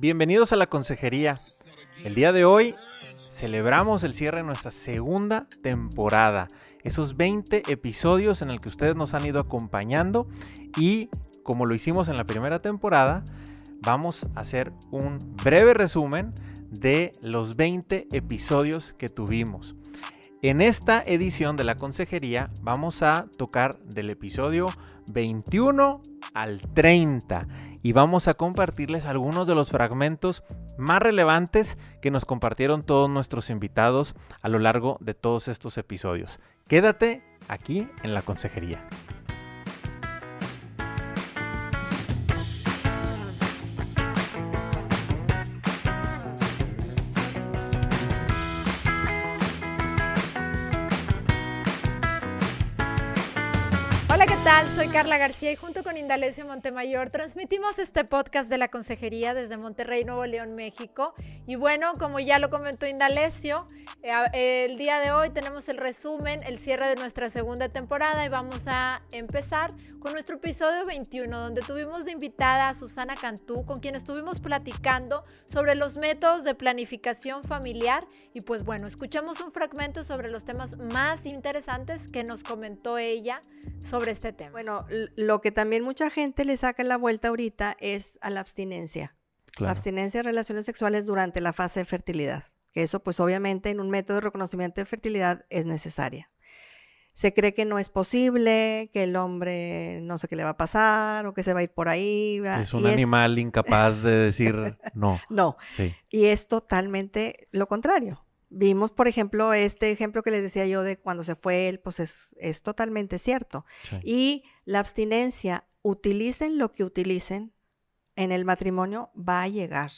Bienvenidos a la consejería. El día de hoy celebramos el cierre de nuestra segunda temporada. Esos 20 episodios en el que ustedes nos han ido acompañando y como lo hicimos en la primera temporada, vamos a hacer un breve resumen de los 20 episodios que tuvimos. En esta edición de la consejería vamos a tocar del episodio 21 al 30 y vamos a compartirles algunos de los fragmentos más relevantes que nos compartieron todos nuestros invitados a lo largo de todos estos episodios. Quédate aquí en la consejería. Soy Carla García y junto con Indalecio Montemayor transmitimos este podcast de la Consejería desde Monterrey, Nuevo León, México. Y bueno, como ya lo comentó Indalecio, eh, el día de hoy tenemos el resumen, el cierre de nuestra segunda temporada y vamos a empezar con nuestro episodio 21, donde tuvimos de invitada a Susana Cantú, con quien estuvimos platicando sobre los métodos de planificación familiar. Y pues bueno, escuchamos un fragmento sobre los temas más interesantes que nos comentó ella sobre este tema. Bueno, lo que también mucha gente le saca la vuelta ahorita es a la abstinencia. La abstinencia de relaciones sexuales durante la fase de fertilidad. Que eso, pues obviamente, en un método de reconocimiento de fertilidad es necesaria. Se cree que no es posible, que el hombre no sé qué le va a pasar o que se va a ir por ahí. Es un animal incapaz de decir no. no. Sí. Y es totalmente lo contrario. Vimos, por ejemplo, este ejemplo que les decía yo de cuando se fue él, pues es, totalmente cierto. Y la abstinencia, utilicen lo que utilicen, en el matrimonio va a llegar.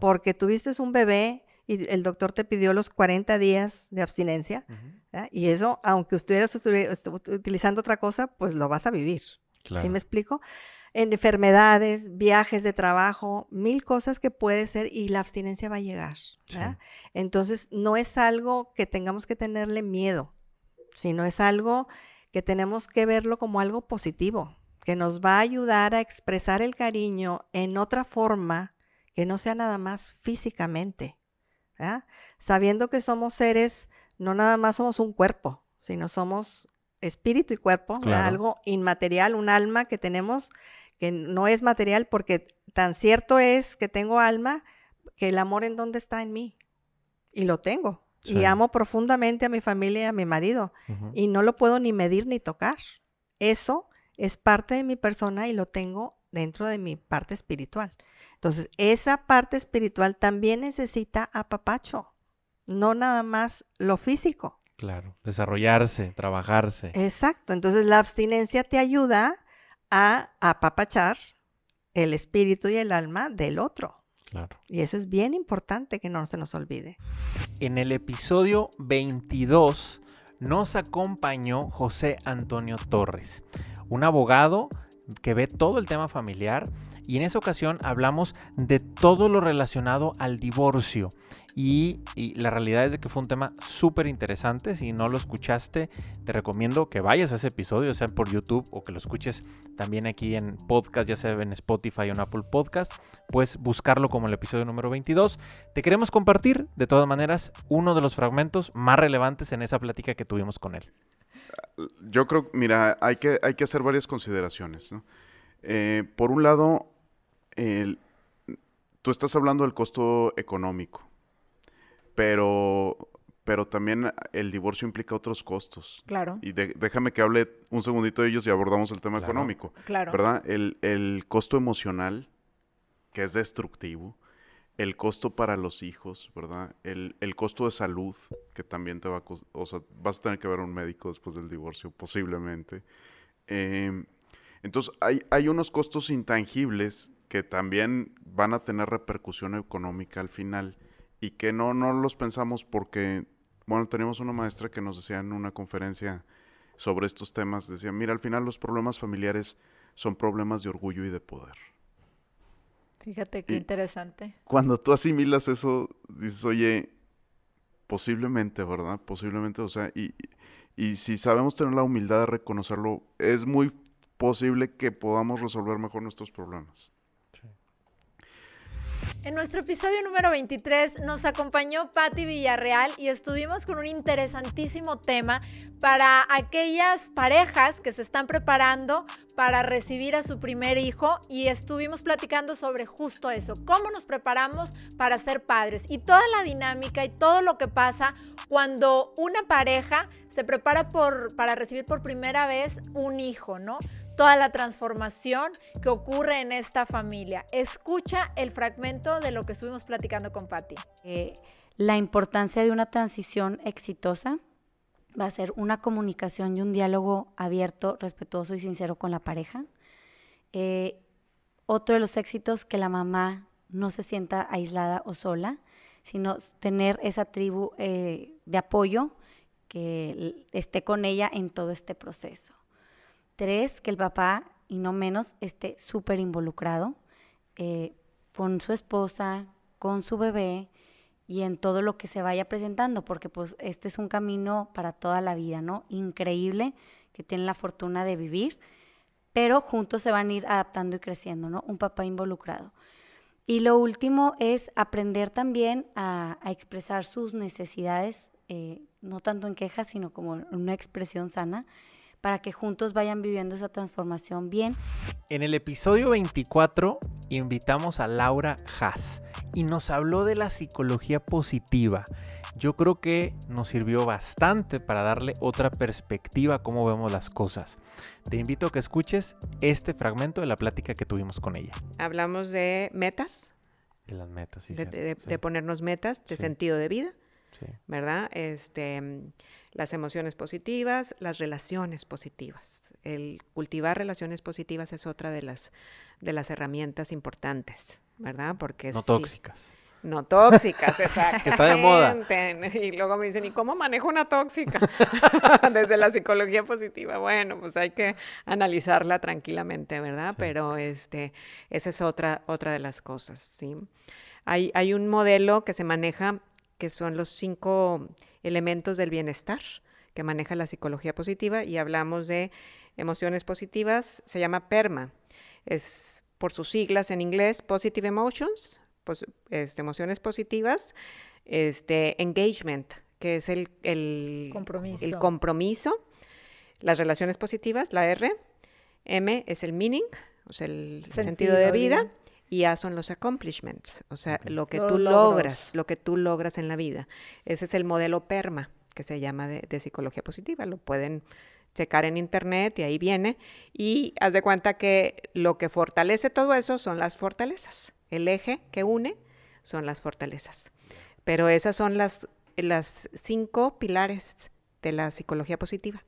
Porque tuviste un bebé y el doctor te pidió los 40 días de abstinencia, y eso, aunque estuvieras utilizando otra cosa, pues lo vas a vivir. ¿Sí me explico? Enfermedades, viajes de trabajo, mil cosas que puede ser y la abstinencia va a llegar. Entonces, no es algo que tengamos que tenerle miedo, sino es algo que tenemos que verlo como algo positivo, que nos va a ayudar a expresar el cariño en otra forma que no sea nada más físicamente. Sabiendo que somos seres, no nada más somos un cuerpo, sino somos espíritu y cuerpo, algo inmaterial, un alma que tenemos que no es material porque tan cierto es que tengo alma que el amor en dónde está en mí. Y lo tengo. Y amo profundamente a mi familia y a mi marido. Y no lo puedo ni medir ni tocar. Eso es parte de mi persona y lo tengo dentro de mi parte espiritual. Entonces, esa parte espiritual también necesita apapacho, no nada más lo físico. Claro, desarrollarse, trabajarse. Exacto, entonces la abstinencia te ayuda a apapachar el espíritu y el alma del otro. Claro. Y eso es bien importante que no se nos olvide. En el episodio 22 nos acompañó José Antonio Torres, un abogado que ve todo el tema familiar y en esa ocasión hablamos de todo lo relacionado al divorcio. Y, la realidad es de que fue un tema súper interesante. Si no lo escuchaste, te recomiendo que vayas a ese episodio, sea por YouTube o que lo escuches también aquí en podcast, ya sea en Spotify o en Apple Podcast. Puedes buscarlo como el episodio número 22. Te queremos compartir, de todas maneras, uno de los fragmentos más relevantes en esa plática que tuvimos con él. Yo creo, mira, hay que, hay que hacer varias consideraciones. Eh, por un lado, tú estás hablando del costo económico, pero, pero también el divorcio implica otros costos. Claro. Y déjame que hable un segundito de ellos y abordamos el tema económico. Claro. ¿Verdad? El, costo emocional, que es destructivo, el costo para los hijos, ¿verdad? El, costo de salud, que también te va a o sea, vas a tener que ver a un médico después del divorcio, posiblemente. Em, entonces, hay, hay unos costos intangibles que también van a tener repercusión económica al final y que no, no los pensamos porque, bueno, teníamos una maestra que nos decía en una conferencia sobre estos temas, decía, mira, al final los problemas familiares son problemas de orgullo y de poder. Fíjate qué interesante. Cuando tú asimilas eso, dices, oye, posiblemente, ¿verdad? Posiblemente, o sea, y, y si sabemos tener la humildad de reconocerlo, es muy posible que podamos resolver mejor nuestros problemas. En nuestro episodio número 23 nos acompañó Patti Villarreal y estuvimos con un interesantísimo tema para aquellas parejas que se están preparando para recibir a su primer hijo y estuvimos platicando sobre justo eso, cómo nos preparamos para ser padres y toda la dinámica y todo lo que pasa cuando una pareja se prepara por, para recibir por primera vez un hijo, ¿no? Toda la transformación que ocurre en esta familia. Escucha el fragmento de lo que estuvimos platicando con Patti. Eh, la importancia de una transición exitosa va a ser una comunicación y un diálogo abierto, respetuoso y sincero con la pareja. Eh, otro de los éxitos, que la mamá no se sienta aislada o sola, sino tener esa tribu eh, de apoyo que esté con ella en todo este proceso. Tres, que el papá, y no menos, esté súper involucrado eh, con su esposa, con su bebé y en todo lo que se vaya presentando, porque pues este es un camino para toda la vida, ¿no? Increíble que tienen la fortuna de vivir, pero juntos se van a ir adaptando y creciendo, ¿no? Un papá involucrado. Y lo último es aprender también a, expresar sus necesidades, eh, no tanto en quejas, sino como una expresión sana, para que juntos vayan viviendo esa transformación bien. En el episodio 24 invitamos a Laura Haas y nos habló de la psicología positiva. Yo creo que nos sirvió bastante para darle otra perspectiva a cómo vemos las cosas. Te invito a que escuches este fragmento de la plática que tuvimos con ella. Hablamos de metas. De las metas, sí. De, ponernos metas, de sentido de vida. ¿Verdad? Este, las emociones positivas, las relaciones positivas. El cultivar relaciones positivas es otra de las, de las herramientas importantes, ¿verdad? Porque no tóxicas. No tóxicas, exacto. que está de moda. Y luego me dicen, ¿y cómo manejo una tóxica? Desde la psicología positiva. Bueno, pues hay que analizarla tranquilamente, ¿verdad? Pero este, esa es otra, otra de las cosas, ¿sí? Hay, hay un modelo que se maneja que son los cinco elementos del bienestar que maneja la psicología positiva y hablamos de emociones positivas, se llama PERMA. Es por sus siglas en inglés, Positive Emotions, este, emociones positivas, este, engagement, que es el, el, compromiso. el compromiso, las relaciones positivas, la R, M es el meaning, o sea, el sentido, de vida y A son los accomplishments, o sea, lo que tú logras, lo que tú logras en la vida. Ese es el modelo PERMA, que se llama de, psicología positiva. Lo pueden checar en internet y ahí viene. Y haz de cuenta que lo que fortalece todo eso son las fortalezas. El eje que une son las fortalezas. Pero esas son las, las cinco pilares de la psicología positiva.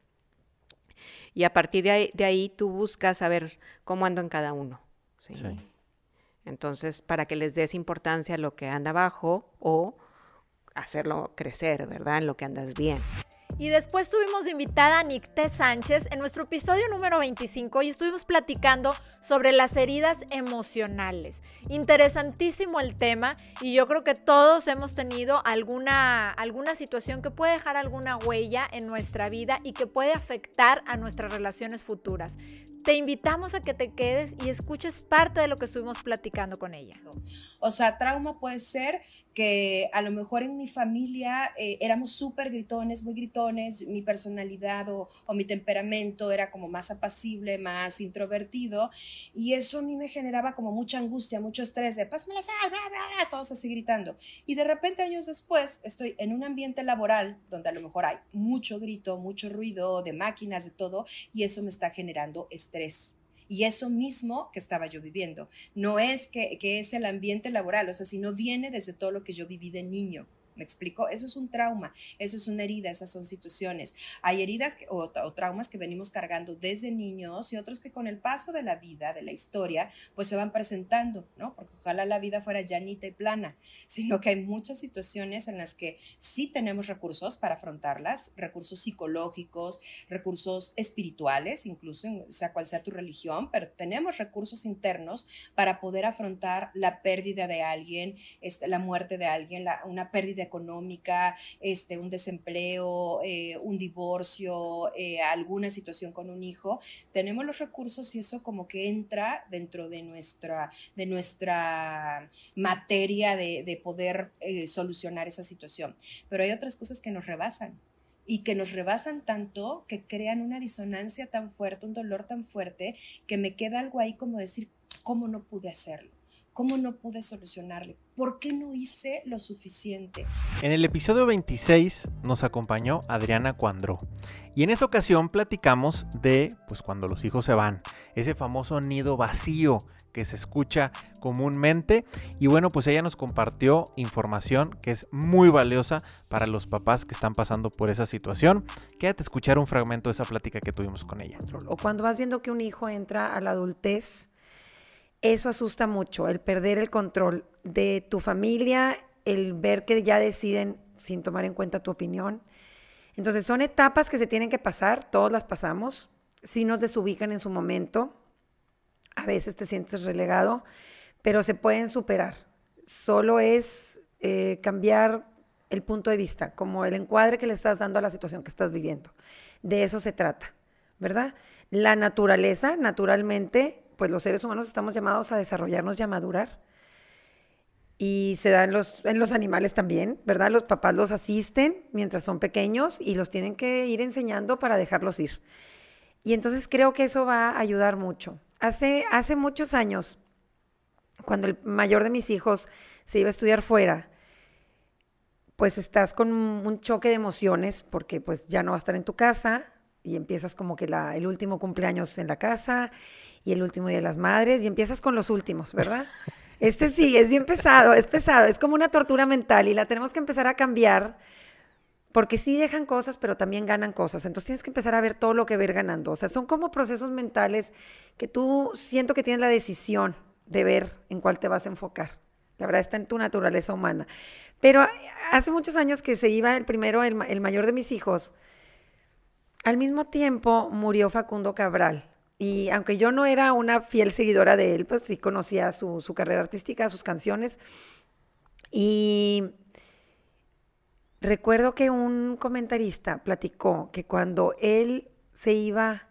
Y a partir de ahí, de ahí tú buscas saber cómo ando en cada uno. sí. Entonces, para que les des importancia a lo que anda abajo o hacerlo crecer, ¿verdad? En lo que andas bien. Y después tuvimos de invitada a Nicté Sánchez en nuestro episodio número 25 y estuvimos platicando sobre las heridas emocionales. Interesantísimo el tema y yo creo que todos hemos tenido alguna, alguna situación que puede dejar alguna huella en nuestra vida y que puede afectar a nuestras relaciones futuras. Te invitamos a que te quedes y escuches parte de lo que estuvimos platicando con ella. O sea, trauma puede ser que a lo mejor en mi familia eh, éramos súper gritones, muy gritones, mi personalidad o, mi temperamento era como más apacible, más introvertido, y eso a mí me generaba como mucha angustia, mucho estrés de pásame la sal, bla, bla, bla, todos así gritando. Y de repente años después estoy en un ambiente laboral donde a lo mejor hay mucho grito, mucho ruido de máquinas, de todo, y eso me está generando estrés y eso mismo que estaba yo viviendo. No es que, es el ambiente laboral, o sea, sino viene desde todo lo que yo viví de niño. ¿Me explico? Eso es un trauma, eso es una herida, esas son situaciones. Hay heridas o, traumas que venimos cargando desde niños y otros que con el paso de la vida, de la historia, pues se van presentando, ¿no? Porque ojalá la vida fuera llanita y plana, sino que hay muchas situaciones en las que sí tenemos recursos para afrontarlas, recursos psicológicos, recursos espirituales, incluso sea cual sea tu religión, pero tenemos recursos internos para poder afrontar la pérdida de alguien, este, la muerte de alguien, una pérdida económica, este, un desempleo, eh, un divorcio, eh, alguna situación con un hijo, tenemos los recursos y eso como que entra dentro de nuestra, de nuestra materia de, de poder eh, solucionar esa situación. Pero hay otras cosas que nos rebasan y que nos rebasan tanto que crean una disonancia tan fuerte, un dolor tan fuerte, que me queda algo ahí como decir, ¿cómo no pude hacerlo? ¿Cómo no pude solucionarle? ¿Por qué no hice lo suficiente? En el episodio 26 nos acompañó Adriana Cuandro y en esa ocasión platicamos de pues cuando los hijos se van, ese famoso nido vacío que se escucha comúnmente y bueno pues ella nos compartió información que es muy valiosa para los papás que están pasando por esa situación. Quédate a escuchar un fragmento de esa plática que tuvimos con ella. O cuando vas viendo que un hijo entra a la adultez eso asusta mucho, el perder el control de tu familia, el ver que ya deciden sin tomar en cuenta tu opinión. Entonces son etapas que se tienen que pasar, todos las pasamos, si nos desubican en su momento, a veces te sientes relegado, pero se pueden superar. Solo es eh, cambiar el punto de vista, como el encuadre que le estás dando a la situación que estás viviendo. De eso se trata, ¿verdad? La naturaleza, naturalmente, pues los seres humanos estamos llamados a desarrollarnos y a madurar. Y se da en los, en los animales también, ¿verdad? Los papás los asisten mientras son pequeños y los tienen que ir enseñando para dejarlos ir. Y entonces creo que eso va a ayudar mucho. Hace, hace muchos años, cuando el mayor de mis hijos se iba a estudiar fuera, pues estás con un choque de emociones porque pues ya no va a estar en tu casa y empiezas como que la, el último cumpleaños en la casa y el último día de las madres y empiezas con los últimos, ¿verdad? Este sí, es bien pesado, es pesado, es como una tortura mental y la tenemos que empezar a cambiar porque sí dejan cosas, pero también ganan cosas. Entonces tienes que empezar a ver todo lo que ver ganando. O sea, son como procesos mentales que tú siento que tienes la decisión de ver en cuál te vas a enfocar. La verdad está en tu naturaleza humana. Pero hace muchos años que se iba el primero, el, el mayor de mis hijos, al mismo tiempo murió Facundo Cabral. Y aunque yo no era una fiel seguidora de él, pues sí conocía su, carrera artística, sus canciones. Y recuerdo que un comentarista platicó que cuando él se iba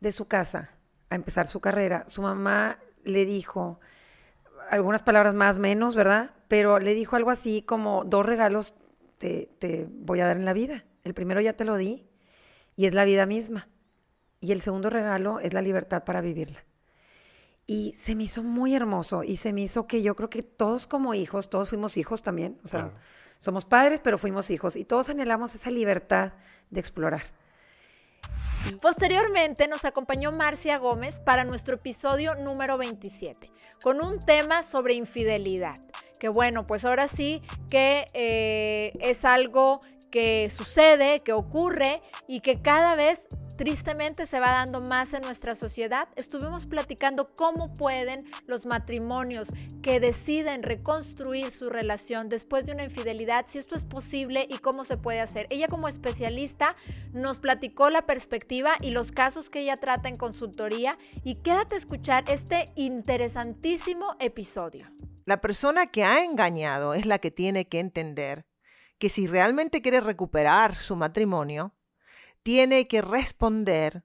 de su casa a empezar su carrera, su mamá le dijo algunas palabras más, menos, ¿verdad? Pero le dijo algo así como, dos regalos te, te voy a dar en la vida. El primero ya te lo di y es la vida misma. Y el segundo regalo es la libertad para vivirla. Y se me hizo muy hermoso y se me hizo que yo creo que todos como hijos, todos fuimos hijos también, o sea, somos padres, pero fuimos hijos y todos anhelamos esa libertad de explorar. Posteriormente nos acompañó Marcia Gómez para nuestro episodio número 27, con un tema sobre infidelidad. Que bueno, pues ahora sí que eh, es algo que sucede, que ocurre y que cada vez tristemente se va dando más en nuestra sociedad. Estuvimos platicando cómo pueden los matrimonios que deciden reconstruir su relación después de una infidelidad, si esto es posible y cómo se puede hacer. Ella como especialista nos platicó la perspectiva y los casos que ella trata en consultoría y quédate a escuchar este interesantísimo episodio. La persona que ha engañado es la que tiene que entender que si realmente quiere recuperar su matrimonio, tiene que responder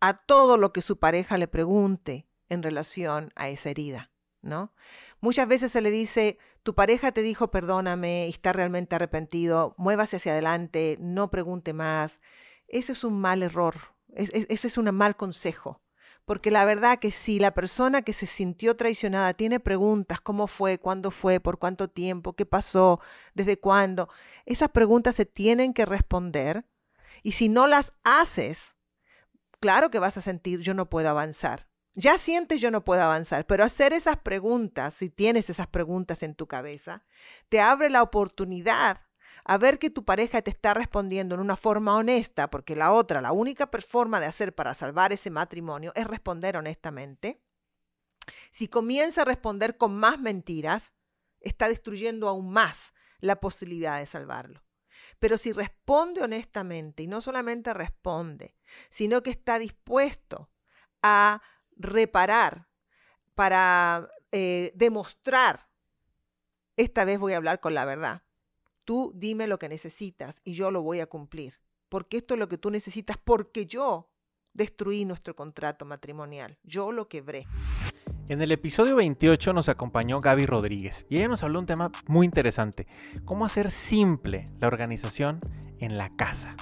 a todo lo que su pareja le pregunte en relación a esa herida, ¿no? Muchas veces se le dice, tu pareja te dijo perdóname está realmente arrepentido, muévase hacia adelante, no pregunte más. Ese es un mal error, ese es un mal consejo. Porque la verdad que si la persona que se sintió traicionada tiene preguntas, cómo fue, cuándo fue, por cuánto tiempo, qué pasó, desde cuándo, esas preguntas se tienen que responder y si no las haces, claro que vas a sentir yo no puedo avanzar. Ya sientes yo no puedo avanzar, pero hacer esas preguntas, si tienes esas preguntas en tu cabeza, te abre la oportunidad a ver que tu pareja te está respondiendo en una forma honesta, porque la otra, la única forma de hacer para salvar ese matrimonio es responder honestamente. Si comienza a responder con más mentiras, está destruyendo aún más la posibilidad de salvarlo. Pero si responde honestamente, y no solamente responde, sino que está dispuesto a reparar para eh, demostrar, esta vez voy a hablar con la verdad. tú dime lo que necesitas y yo lo voy a cumplir. Porque esto es lo que tú necesitas, porque yo destruí nuestro contrato matrimonial, yo lo quebré. En el episodio 28 nos acompañó Gaby Rodríguez y ella nos habló un tema muy interesante, cómo hacer simple la organización en la casa.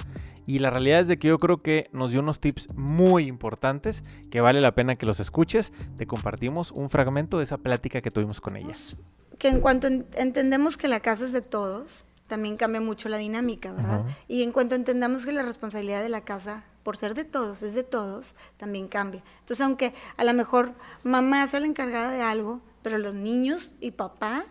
Y la realidad es de que yo creo que nos dio unos tips muy importantes que vale la pena que los escuches. Te compartimos un fragmento de esa plática que tuvimos con ella. Que en cuanto entendemos que la casa es de todos, también cambia mucho la dinámica, ¿verdad? Y en cuanto entendamos que la responsabilidad de la casa por ser de todos, es de todos, también cambia. Entonces, aunque a lo mejor mamá es la encargada de algo, pero los niños y papá,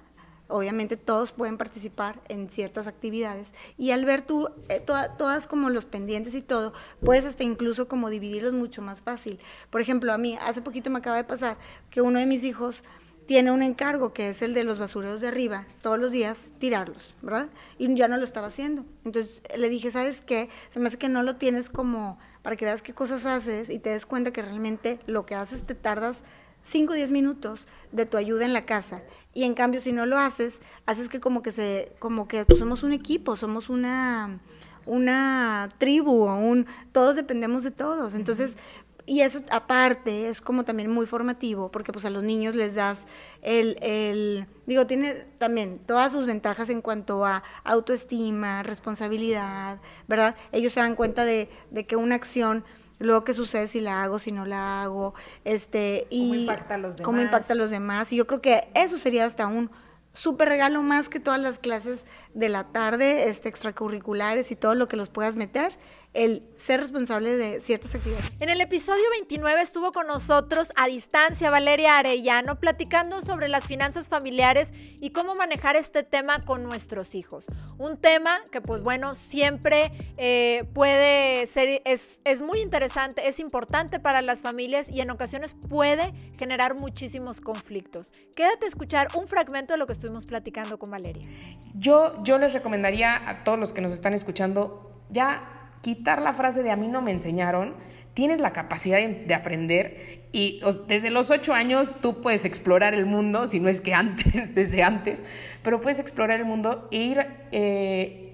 obviamente todos pueden participar en ciertas actividades. Y al ver tú eh, todas como los pendientes y todo, puedes hasta incluso como dividirlos mucho más fácil. Por ejemplo, a mí hace poquito me acaba de pasar que uno de mis hijos tiene un encargo que es el de los basureros de arriba, todos los días tirarlos, ¿verdad? Y ya no lo estaba haciendo. Entonces le dije, ¿sabes qué? Se me hace que no lo tienes como para que veas qué cosas haces y te des cuenta que realmente lo que haces te tardas 5 o 10 minutos de tu ayuda en la casa. Y en cambio, si no lo haces, haces que como que se, como que somos un equipo, somos una, una tribu, un, todos dependemos de todos. Entonces, y eso aparte es como también muy formativo, porque pues a los niños les das el, el, digo, tiene también todas sus ventajas en cuanto a autoestima, responsabilidad, ¿verdad? Ellos se dan cuenta de, de que una acción, luego que sucede si la hago, si no la hago, este, y cómo impacta a los demás. Cómo impacta a los demás. Y yo creo que eso sería hasta un súper regalo más que todas las clases de la tarde, este, extracurriculares y todo lo que los puedas meter el ser responsable de ciertas actividades. En el episodio 29 estuvo con nosotros a distancia Valeria Arellano platicando sobre las finanzas familiares y cómo manejar este tema con nuestros hijos. Un tema que pues bueno, siempre eh, puede ser, es, es muy interesante, es importante para las familias y en ocasiones puede generar muchísimos conflictos. Quédate a escuchar un fragmento de lo que estuvimos platicando con Valeria. Yo, yo les recomendaría a todos los que nos están escuchando ya quitar la frase de a mí no me enseñaron, tienes la capacidad de, aprender y desde los ocho años tú puedes explorar el mundo, si no es que antes, desde antes, pero puedes explorar el mundo e ir eh,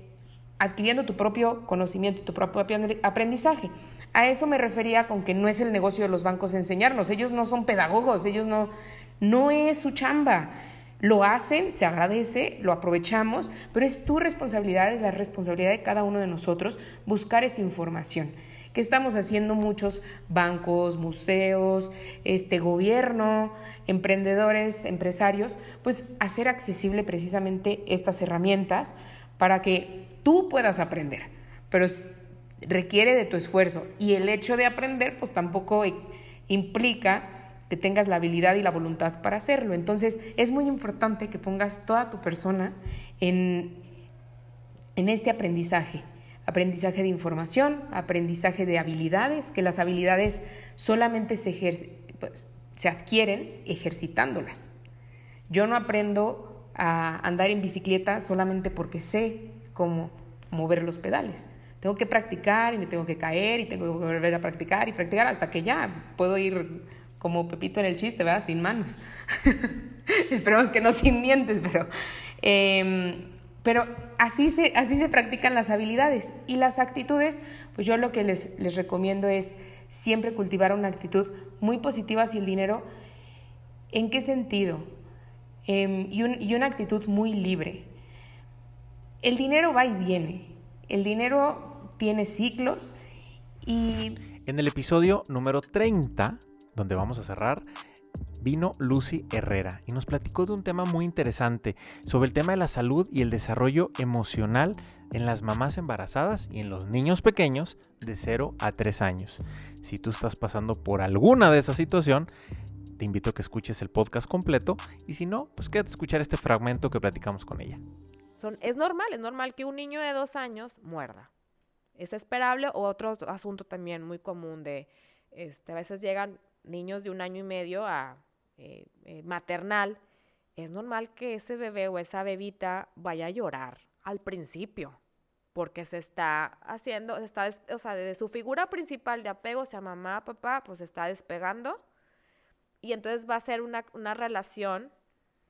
adquiriendo tu propio conocimiento, tu propio aprendizaje. A eso me refería con que no es el negocio de los bancos enseñarnos, ellos no son pedagogos, ellos no, no es su chamba. Lo hacen, se agradece, lo aprovechamos, pero es tu responsabilidad, es la responsabilidad de cada uno de nosotros buscar esa información. ¿Qué estamos haciendo muchos bancos, museos, este gobierno, emprendedores, empresarios? Pues hacer accesible precisamente estas herramientas para que tú puedas aprender. Pero requiere de tu esfuerzo y el hecho de aprender pues tampoco implica que tengas la habilidad y la voluntad para hacerlo. Entonces es muy importante que pongas toda tu persona en, en este aprendizaje. Aprendizaje de información, aprendizaje de habilidades, que las habilidades solamente se, pues, se adquieren ejercitándolas. Yo no aprendo a andar en bicicleta solamente porque sé cómo mover los pedales. Tengo que practicar y me tengo que caer y tengo que volver a practicar y practicar hasta que ya puedo ir como Pepito en el chiste, ¿verdad? Sin manos. Esperemos que no sin dientes, pero, em, pero así, se, así se practican las habilidades. Y las actitudes, pues yo lo que les, les recomiendo es siempre cultivar una actitud muy positiva hacia el dinero. ¿En qué sentido? Em, y, y una actitud muy libre. El dinero va y viene. El dinero tiene ciclos y... En el episodio número 30 donde vamos a cerrar, vino Lucy Herrera y nos platicó de un tema muy interesante sobre el tema de la salud y el desarrollo emocional en las mamás embarazadas y en los niños pequeños de 0 a 3 años. Si tú estás pasando por alguna de esa situación, te invito a que escuches el podcast completo y si no, pues quédate a escuchar este fragmento que platicamos con ella. Son, es normal, es normal que un niño de dos años muerda. Es esperable o otro asunto también muy común de, este, a veces llegan niños de un año y medio a eh, eh, maternal, es normal que ese bebé o esa bebita vaya a llorar al principio, porque se está haciendo, está, o sea, de su figura principal de apego, sea, mamá, papá, pues se está despegando, y entonces va a ser una, una relación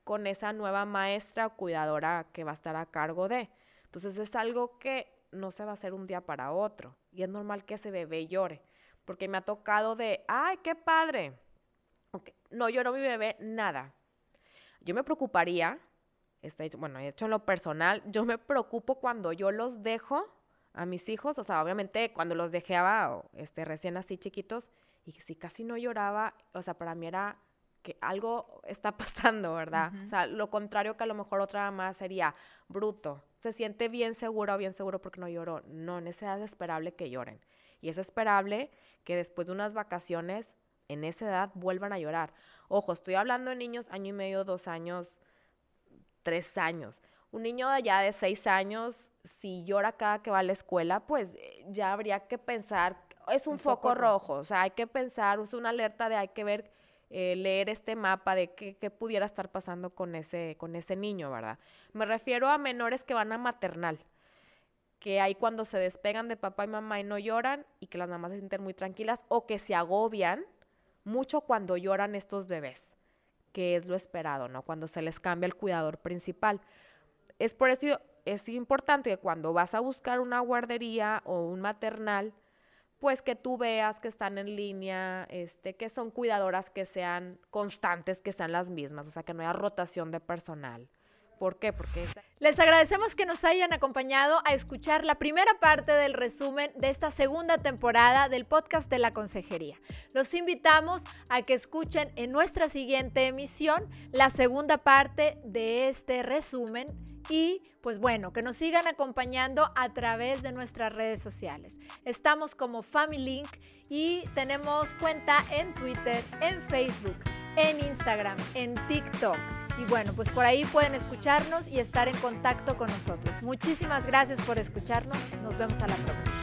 con esa nueva maestra o cuidadora que va a estar a cargo de. Entonces es algo que no se va a hacer un día para otro. Y es normal que ese bebé llore. Porque me ha tocado de, ay, qué padre. No lloró mi bebé, nada. Yo me preocuparía, hecho, bueno, hecho en lo personal, yo me preocupo cuando yo los dejo a mis hijos, o sea, obviamente cuando los dejaba este, recién así chiquitos, y si casi no lloraba, o sea, para mí era que algo está pasando, ¿verdad? O sea, lo contrario que a lo mejor otra mamá sería bruto. Se siente bien seguro o bien seguro porque no lloró. No, edad es esperable que lloren. Y es esperable que después de unas vacaciones, en esa edad, vuelvan a llorar. Ojo, estoy hablando de niños año y medio, dos años, tres años. Un niño de allá de seis años, si llora cada que va a la escuela, pues eh, ya habría que pensar, es un, foco, rojo, o sea, hay que pensar, es una alerta de hay que ver eh, leer este mapa de qué, qué, pudiera estar pasando con ese, con ese niño, ¿verdad? Me refiero a menores que van a maternal, que hay cuando se despegan de papá y mamá y no lloran y que las mamás se sienten muy tranquilas o que se agobian mucho cuando lloran estos bebés, que es lo esperado, ¿no? Cuando se les cambia el cuidador principal. Es por eso es importante que cuando vas a buscar una guardería o un maternal, pues que tú veas que están en línea, este, que son cuidadoras que sean constantes, que sean las mismas, o sea, que no haya rotación de personal. ¿Por qué? Porque... Les agradecemos que nos hayan acompañado a escuchar la primera parte del resumen de esta segunda temporada del podcast de la Consejería. Los invitamos a que escuchen en nuestra siguiente emisión la segunda parte de este resumen y pues bueno, que nos sigan acompañando a través de nuestras redes sociales. Estamos como Family Link y tenemos cuenta en Twitter, en Facebook, en Instagram, en TikTok. Y bueno, pues por ahí pueden escucharnos y estar en contacto con nosotros. Muchísimas gracias por escucharnos. Nos vemos a la próxima.